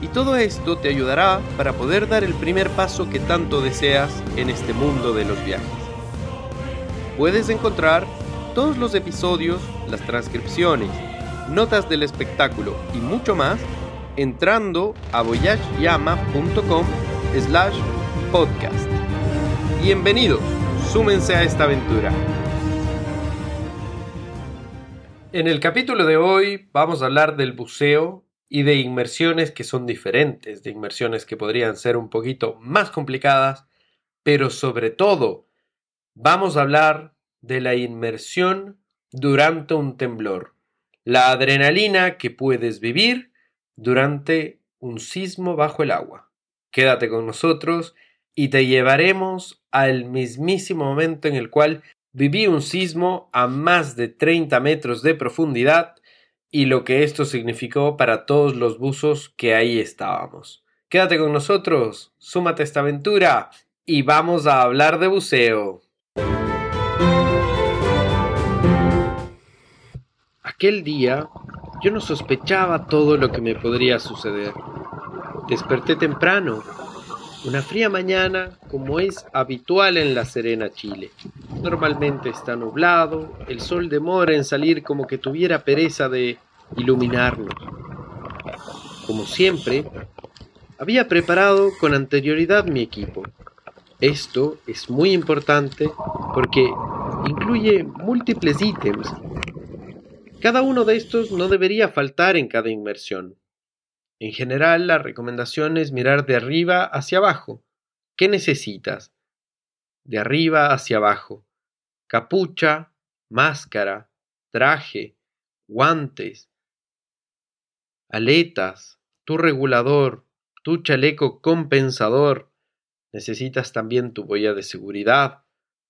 y todo esto te ayudará para poder dar el primer paso que tanto deseas en este mundo de los viajes. Puedes encontrar todos los episodios, las transcripciones, notas del espectáculo y mucho más entrando a voyageyama.com slash podcast. Bienvenidos, súmense a esta aventura. En el capítulo de hoy vamos a hablar del buceo y de inmersiones que son diferentes, de inmersiones que podrían ser un poquito más complicadas, pero sobre todo vamos a hablar de la inmersión durante un temblor, la adrenalina que puedes vivir durante un sismo bajo el agua. Quédate con nosotros y te llevaremos al mismísimo momento en el cual viví un sismo a más de 30 metros de profundidad y lo que esto significó para todos los buzos que ahí estábamos. Quédate con nosotros, súmate a esta aventura y vamos a hablar de buceo. Aquel día yo no sospechaba todo lo que me podría suceder. Desperté temprano, una fría mañana como es habitual en la Serena, Chile. Normalmente está nublado, el sol demora en salir como que tuviera pereza de iluminarnos. Como siempre, había preparado con anterioridad mi equipo. Esto es muy importante porque incluye múltiples ítems. Cada uno de estos no debería faltar en cada inmersión. En general, la recomendación es mirar de arriba hacia abajo. ¿Qué necesitas? De arriba hacia abajo. Capucha, máscara, traje, guantes, aletas, tu regulador, tu chaleco compensador. Necesitas también tu boya de seguridad,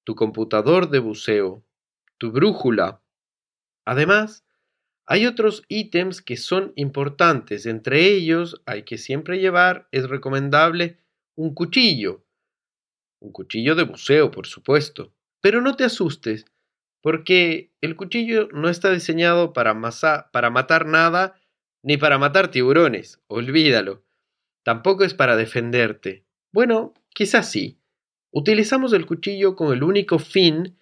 tu computador de buceo, tu brújula. Además, hay otros ítems que son importantes. Entre ellos hay que siempre llevar, es recomendable, un cuchillo. Un cuchillo de buceo, por supuesto. Pero no te asustes, porque el cuchillo no está diseñado para, para matar nada ni para matar tiburones, olvídalo. Tampoco es para defenderte. Bueno, quizás sí. Utilizamos el cuchillo con el único fin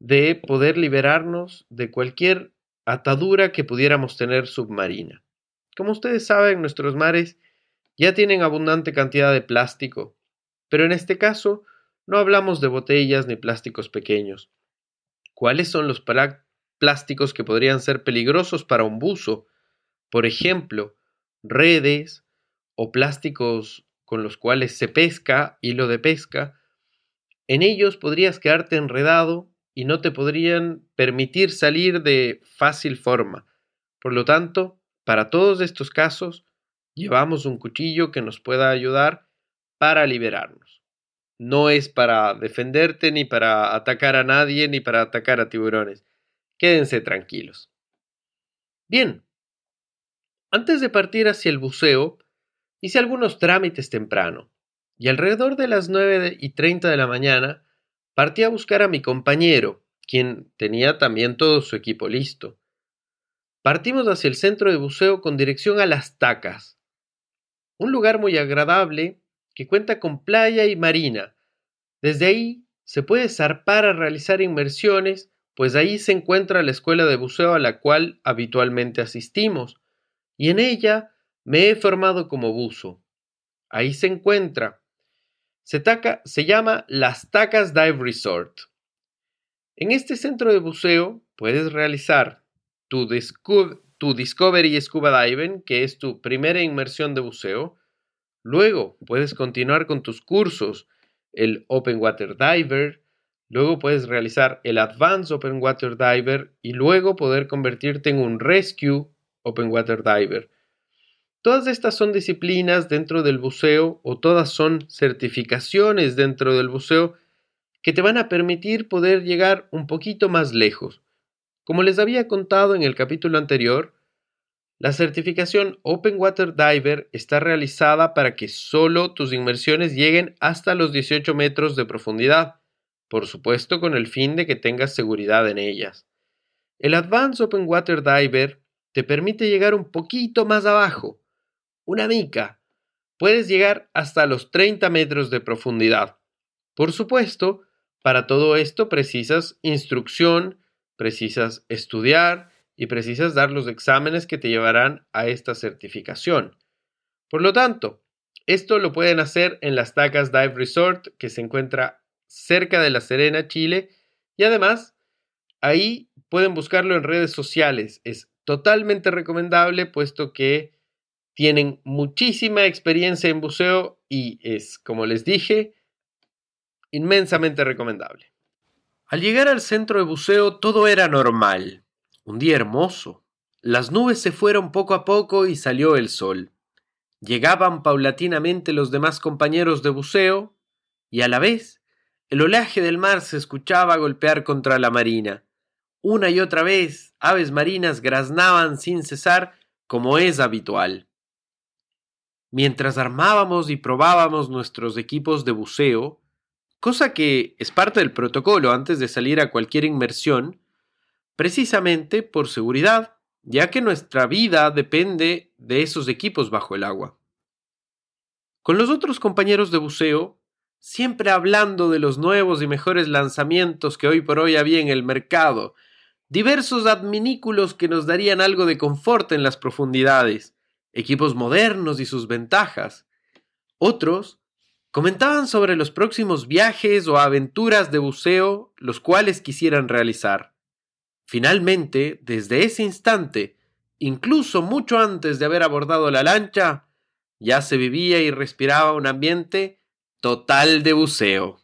de poder liberarnos de cualquier atadura que pudiéramos tener submarina. Como ustedes saben, nuestros mares ya tienen abundante cantidad de plástico, pero en este caso no hablamos de botellas ni plásticos pequeños. ¿Cuáles son los plásticos que podrían ser peligrosos para un buzo? Por ejemplo, redes o plásticos con los cuales se pesca, hilo de pesca, en ellos podrías quedarte enredado y no te podrían permitir salir de fácil forma. Por lo tanto, para todos estos casos, llevamos un cuchillo que nos pueda ayudar para liberarnos. No es para defenderte, ni para atacar a nadie, ni para atacar a tiburones. Quédense tranquilos. Bien, antes de partir hacia el buceo, hice algunos trámites temprano, y alrededor de las nueve y treinta de la mañana partí a buscar a mi compañero, quien tenía también todo su equipo listo. Partimos hacia el centro de buceo con dirección a las Tacas, un lugar muy agradable que cuenta con playa y marina. Desde ahí se puede zarpar a realizar inmersiones, pues ahí se encuentra la escuela de buceo a la cual habitualmente asistimos, y en ella me he formado como buzo. Ahí se encuentra. Se, llama Las Tacas Dive Resort. En este centro de buceo puedes realizar tu Discovery Scuba Diving, que es tu primera inmersión de buceo. Luego puedes continuar con tus cursos, el Open Water Diver. Luego puedes realizar el Advanced Open Water Diver y luego poder convertirte en un Rescue Open Water Diver. Todas estas son disciplinas dentro del buceo o todas son certificaciones dentro del buceo que te van a permitir poder llegar un poquito más lejos. Como les había contado en el capítulo anterior, la certificación Open Water Diver está realizada para que solo tus inmersiones lleguen hasta los 18 metros de profundidad, por supuesto con el fin de que tengas seguridad en ellas. El Advanced Open Water Diver te permite llegar un poquito más abajo, una mica. Puedes llegar hasta los 30 metros de profundidad. Por supuesto, para todo esto precisas instrucción, precisas estudiar y precisas dar los exámenes que te llevarán a esta certificación. Por lo tanto, esto lo pueden hacer en las Tacas Dive Resort, que se encuentra cerca de La Serena, Chile, y además ahí pueden buscarlo en redes sociales. Es totalmente recomendable puesto que tienen muchísima experiencia en buceo y es, como les dije, inmensamente recomendable. Al llegar al centro de buceo todo era normal. Un día hermoso. Las nubes se fueron poco a poco y salió el sol. Llegaban paulatinamente los demás compañeros de buceo y a la vez el oleaje del mar se escuchaba golpear contra la marina. Una y otra vez aves marinas graznaban sin cesar como es habitual. Mientras armábamos y probábamos nuestros equipos de buceo, cosa que es parte del protocolo antes de salir a cualquier inmersión, precisamente por seguridad, ya que nuestra vida depende de esos equipos bajo el agua. Con los otros compañeros de buceo, siempre hablando de los nuevos y mejores lanzamientos que hoy por hoy había en el mercado, diversos adminículos que nos darían algo de confort en las profundidades, equipos modernos y sus ventajas. Otros Comentaban sobre los próximos viajes o aventuras de buceo los cuales quisieran realizar. Finalmente, desde ese instante, incluso mucho antes de haber abordado la lancha, ya se vivía y respiraba un ambiente total de buceo.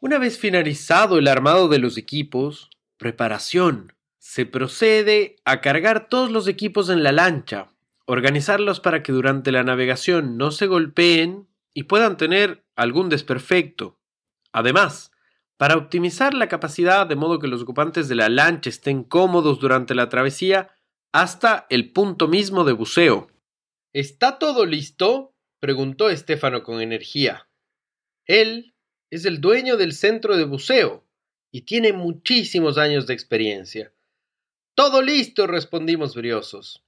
Una vez finalizado el armado de los equipos, preparación, se procede a cargar todos los equipos en la lancha, organizarlos para que durante la navegación no se golpeen y puedan tener algún desperfecto. Además, para optimizar la capacidad de modo que los ocupantes de la lancha estén cómodos durante la travesía hasta el punto mismo de buceo. ¿Está todo listo? preguntó Estefano con energía. Él es el dueño del centro de buceo y tiene muchísimos años de experiencia. Todo listo, respondimos briosos.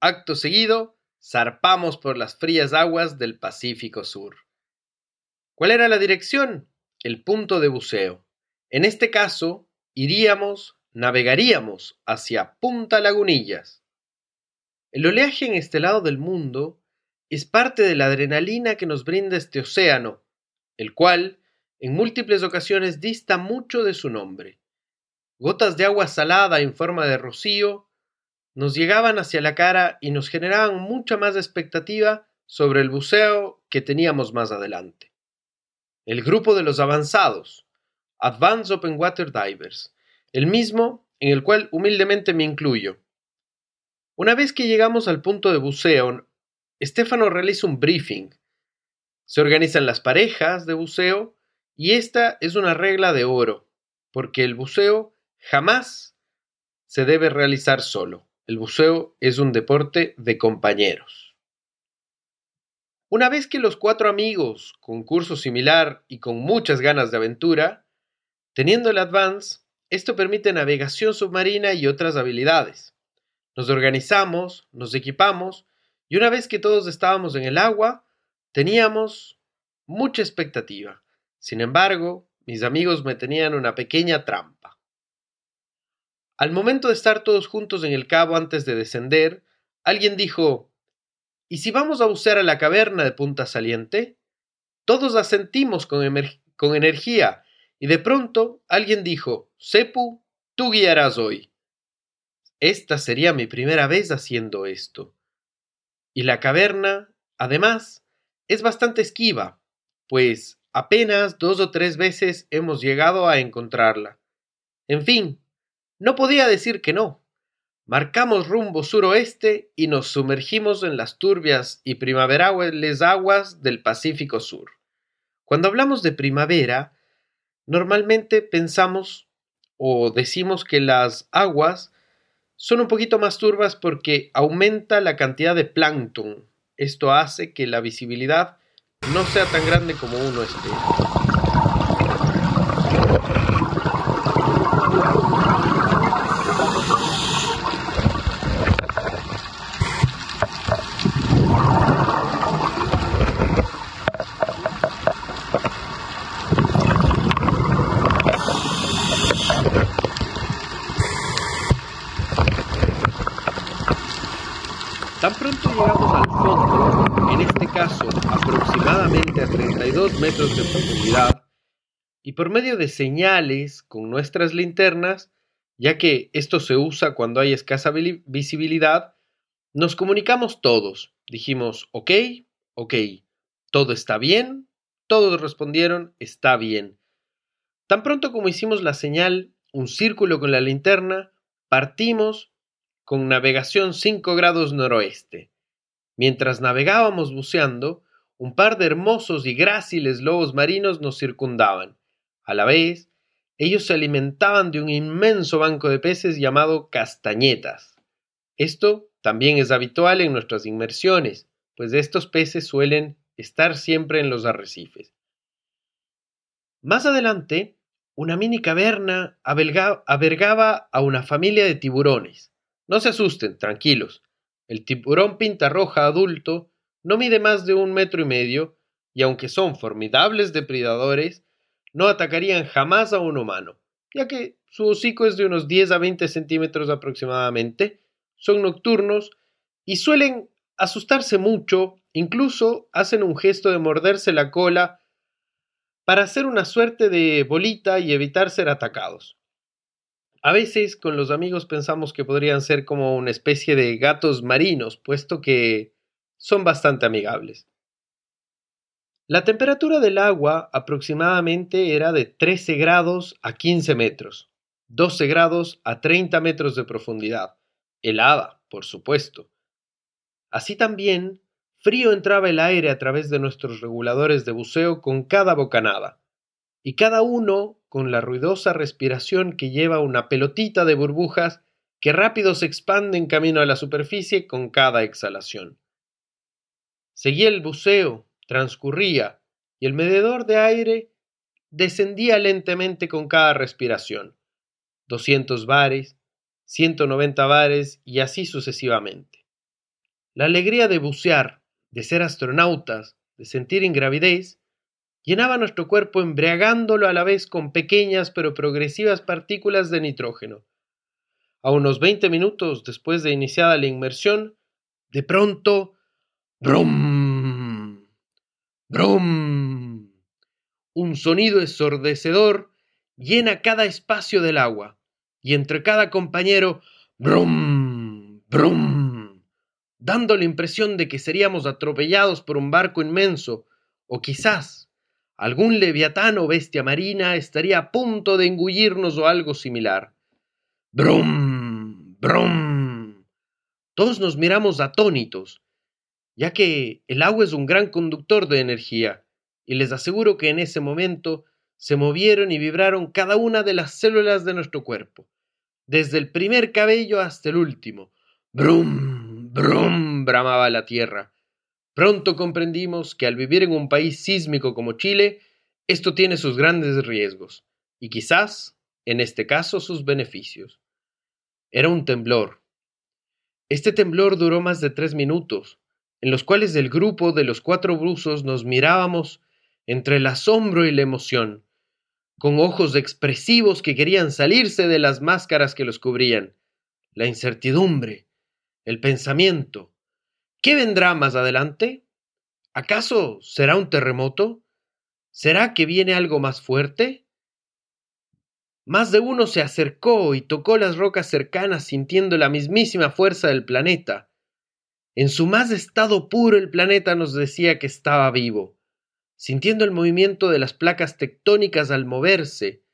Acto seguido, zarpamos por las frías aguas del Pacífico Sur. ¿Cuál era la dirección? El punto de buceo. En este caso, iríamos, navegaríamos hacia Punta Lagunillas. El oleaje en este lado del mundo es parte de la adrenalina que nos brinda este océano, el cual, en múltiples ocasiones, dista mucho de su nombre. Gotas de agua salada en forma de rocío nos llegaban hacia la cara y nos generaban mucha más expectativa sobre el buceo que teníamos más adelante. El grupo de los avanzados, Advanced Open Water Divers, el mismo en el cual humildemente me incluyo. Una vez que llegamos al punto de buceo, Estefano realiza un briefing. Se organizan las parejas de buceo y esta es una regla de oro, porque el buceo jamás se debe realizar solo. El buceo es un deporte de compañeros. Una vez que los cuatro amigos, con curso similar y con muchas ganas de aventura, teniendo el Advance, esto permite navegación submarina y otras habilidades. Nos organizamos, nos equipamos y una vez que todos estábamos en el agua, teníamos mucha expectativa. Sin embargo, mis amigos me tenían una pequeña trampa. Al momento de estar todos juntos en el cabo antes de descender, alguien dijo ¿Y si vamos a bucear a la caverna de Punta Saliente? Todos asentimos con, con energía, y de pronto alguien dijo Sepu, tú guiarás hoy. Esta sería mi primera vez haciendo esto. Y la caverna, además, es bastante esquiva, pues apenas dos o tres veces hemos llegado a encontrarla. En fin, no podía decir que no. Marcamos rumbo suroeste y nos sumergimos en las turbias y primaverales aguas del Pacífico Sur. Cuando hablamos de primavera, normalmente pensamos o decimos que las aguas son un poquito más turbas porque aumenta la cantidad de plancton. Esto hace que la visibilidad no sea tan grande como uno espera. Tan pronto llegamos al fondo, en este caso aproximadamente a 32 metros de profundidad, y por medio de señales con nuestras linternas, ya que esto se usa cuando hay escasa visibilidad, nos comunicamos todos. Dijimos, ok, ok, todo está bien, todos respondieron, está bien. Tan pronto como hicimos la señal, un círculo con la linterna, partimos con navegación 5 grados noroeste. Mientras navegábamos buceando, un par de hermosos y gráciles lobos marinos nos circundaban. A la vez, ellos se alimentaban de un inmenso banco de peces llamado castañetas. Esto también es habitual en nuestras inmersiones, pues estos peces suelen estar siempre en los arrecifes. Más adelante, una mini caverna abergaba a una familia de tiburones. No se asusten, tranquilos. El tiburón pinta roja adulto no mide más de un metro y medio, y aunque son formidables depredadores, no atacarían jamás a un humano, ya que su hocico es de unos 10 a 20 centímetros aproximadamente, son nocturnos y suelen asustarse mucho, incluso hacen un gesto de morderse la cola para hacer una suerte de bolita y evitar ser atacados. A veces con los amigos pensamos que podrían ser como una especie de gatos marinos, puesto que son bastante amigables. La temperatura del agua aproximadamente era de 13 grados a 15 metros, 12 grados a 30 metros de profundidad, helada, por supuesto. Así también, frío entraba el aire a través de nuestros reguladores de buceo con cada bocanada, y cada uno con la ruidosa respiración que lleva una pelotita de burbujas que rápido se expanden camino a la superficie con cada exhalación. Seguía el buceo, transcurría, y el medidor de aire descendía lentamente con cada respiración. 200 bares, 190 bares y así sucesivamente. La alegría de bucear, de ser astronautas, de sentir ingravidez, llenaba nuestro cuerpo embriagándolo a la vez con pequeñas pero progresivas partículas de nitrógeno. A unos veinte minutos después de iniciada la inmersión, de pronto, brum, brum, un sonido ensordecedor llena cada espacio del agua, y entre cada compañero, brum, brum, dando la impresión de que seríamos atropellados por un barco inmenso, o quizás Algún leviatán o bestia marina estaría a punto de engullirnos o algo similar. Brum, brum. Todos nos miramos atónitos, ya que el agua es un gran conductor de energía, y les aseguro que en ese momento se movieron y vibraron cada una de las células de nuestro cuerpo, desde el primer cabello hasta el último. Brum, brum, bramaba la tierra. Pronto comprendimos que al vivir en un país sísmico como Chile, esto tiene sus grandes riesgos y quizás, en este caso, sus beneficios. Era un temblor. Este temblor duró más de tres minutos, en los cuales el grupo de los cuatro buzos nos mirábamos entre el asombro y la emoción, con ojos expresivos que querían salirse de las máscaras que los cubrían, la incertidumbre, el pensamiento, ¿Qué vendrá más adelante? ¿Acaso será un terremoto? ¿Será que viene algo más fuerte? Más de uno se acercó y tocó las rocas cercanas sintiendo la mismísima fuerza del planeta. En su más estado puro el planeta nos decía que estaba vivo, sintiendo el movimiento de las placas tectónicas al moverse,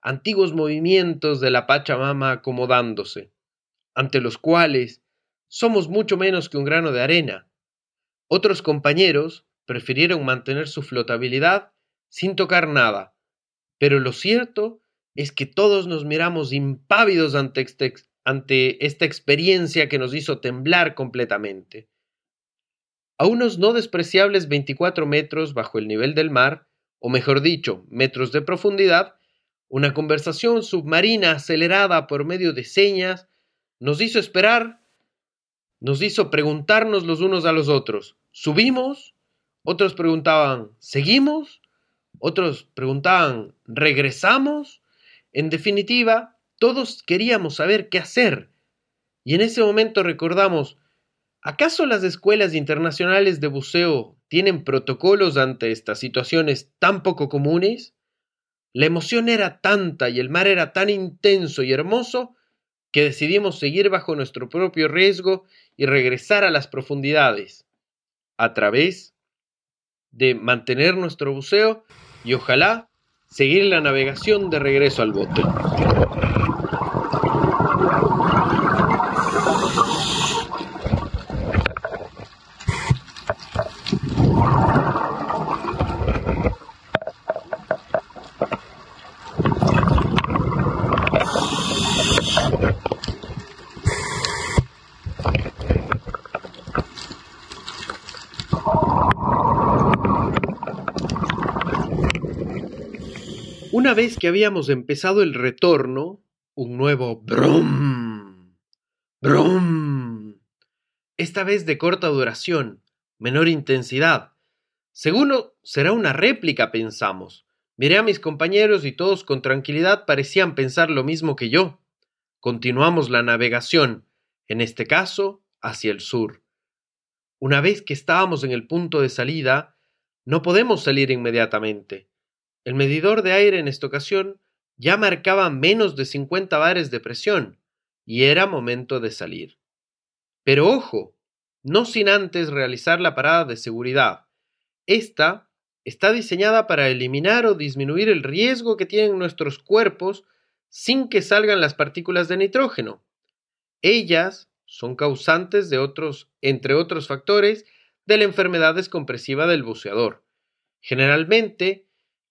antiguos movimientos de la Pachamama acomodándose. ante los cuales somos mucho menos que un grano de arena. Otros compañeros prefirieron mantener su flotabilidad sin tocar nada, pero lo cierto es que todos nos miramos impávidos ante, este ante esta experiencia que nos hizo temblar completamente. A unos no despreciables 24 metros bajo el nivel del mar, o mejor dicho, metros de profundidad, una conversación submarina acelerada por medio de señas nos hizo esperar, nos hizo preguntarnos los unos a los otros, ¿subimos? Otros preguntaban, ¿seguimos? Otros preguntaban, ¿regresamos? En definitiva, todos queríamos saber qué hacer. Y en ese momento recordamos, ¿acaso las escuelas internacionales de buceo tienen protocolos ante estas situaciones tan poco comunes? La emoción era tanta y el mar era tan intenso y hermoso que decidimos seguir bajo nuestro propio riesgo y regresar a las profundidades, a través de mantener nuestro buceo y ojalá seguir la navegación de regreso al bote. Una vez que habíamos empezado el retorno, un nuevo brum, brum, esta vez de corta duración, menor intensidad. Seguro será una réplica, pensamos. Miré a mis compañeros y todos con tranquilidad parecían pensar lo mismo que yo. Continuamos la navegación, en este caso, hacia el sur. Una vez que estábamos en el punto de salida, no podemos salir inmediatamente. El medidor de aire en esta ocasión ya marcaba menos de 50 bares de presión y era momento de salir. Pero ojo, no sin antes realizar la parada de seguridad. Esta está diseñada para eliminar o disminuir el riesgo que tienen nuestros cuerpos sin que salgan las partículas de nitrógeno. Ellas son causantes de otros, entre otros factores, de la enfermedad descompresiva del buceador. Generalmente,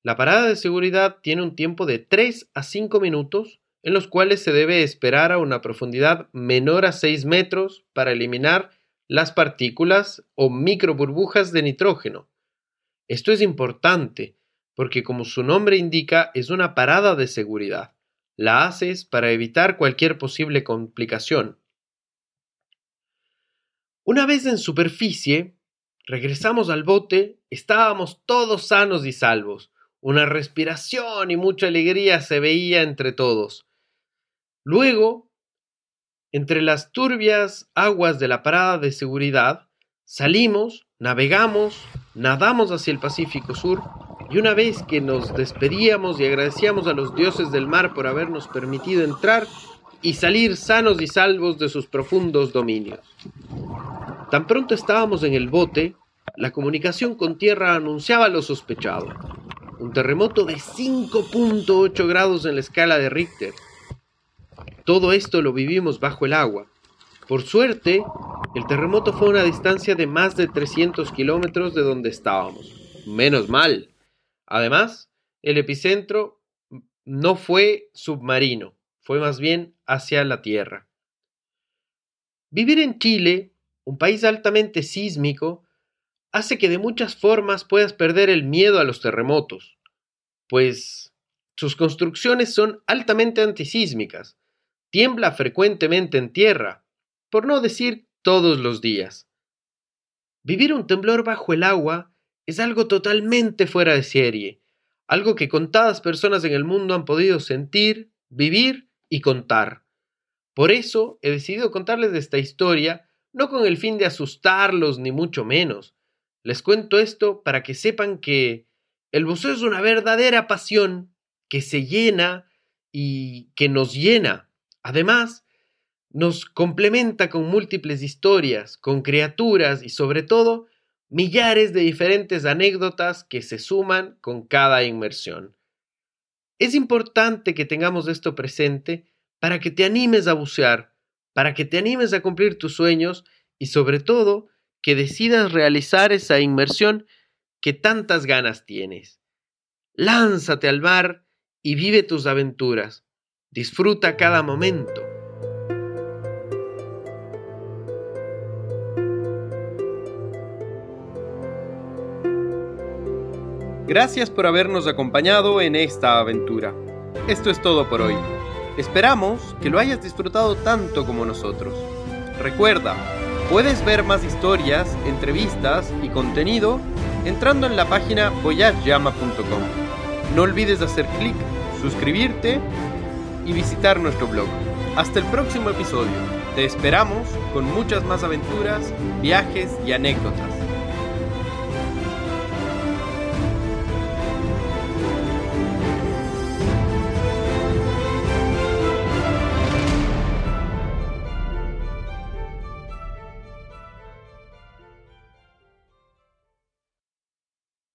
la parada de seguridad tiene un tiempo de 3 a 5 minutos en los cuales se debe esperar a una profundidad menor a 6 metros para eliminar las partículas o microburbujas de nitrógeno. Esto es importante porque como su nombre indica es una parada de seguridad. La haces para evitar cualquier posible complicación. Una vez en superficie, regresamos al bote, estábamos todos sanos y salvos, una respiración y mucha alegría se veía entre todos. Luego, entre las turbias aguas de la parada de seguridad, salimos, navegamos, nadamos hacia el Pacífico Sur, y una vez que nos despedíamos y agradecíamos a los dioses del mar por habernos permitido entrar y salir sanos y salvos de sus profundos dominios. Tan pronto estábamos en el bote, la comunicación con tierra anunciaba lo sospechado un terremoto de 5.8 grados en la escala de Richter. Todo esto lo vivimos bajo el agua. Por suerte, el terremoto fue a una distancia de más de 300 kilómetros de donde estábamos. Menos mal. Además, el epicentro no fue submarino, fue más bien hacia la Tierra. Vivir en Chile, un país altamente sísmico, hace que de muchas formas puedas perder el miedo a los terremotos, pues sus construcciones son altamente antisísmicas, tiembla frecuentemente en tierra, por no decir todos los días. Vivir un temblor bajo el agua es algo totalmente fuera de serie, algo que contadas personas en el mundo han podido sentir, vivir y contar. Por eso he decidido contarles esta historia, no con el fin de asustarlos ni mucho menos, les cuento esto para que sepan que el buceo es una verdadera pasión que se llena y que nos llena. Además, nos complementa con múltiples historias, con criaturas y sobre todo millares de diferentes anécdotas que se suman con cada inmersión. Es importante que tengamos esto presente para que te animes a bucear, para que te animes a cumplir tus sueños y sobre todo que decidas realizar esa inmersión que tantas ganas tienes. Lánzate al mar y vive tus aventuras. Disfruta cada momento. Gracias por habernos acompañado en esta aventura. Esto es todo por hoy. Esperamos que lo hayas disfrutado tanto como nosotros. Recuerda, puedes ver más historias, entrevistas y contenido entrando en la página voyageyama.com. No olvides hacer clic, suscribirte y visitar nuestro blog. Hasta el próximo episodio. Te esperamos con muchas más aventuras, viajes y anécdotas.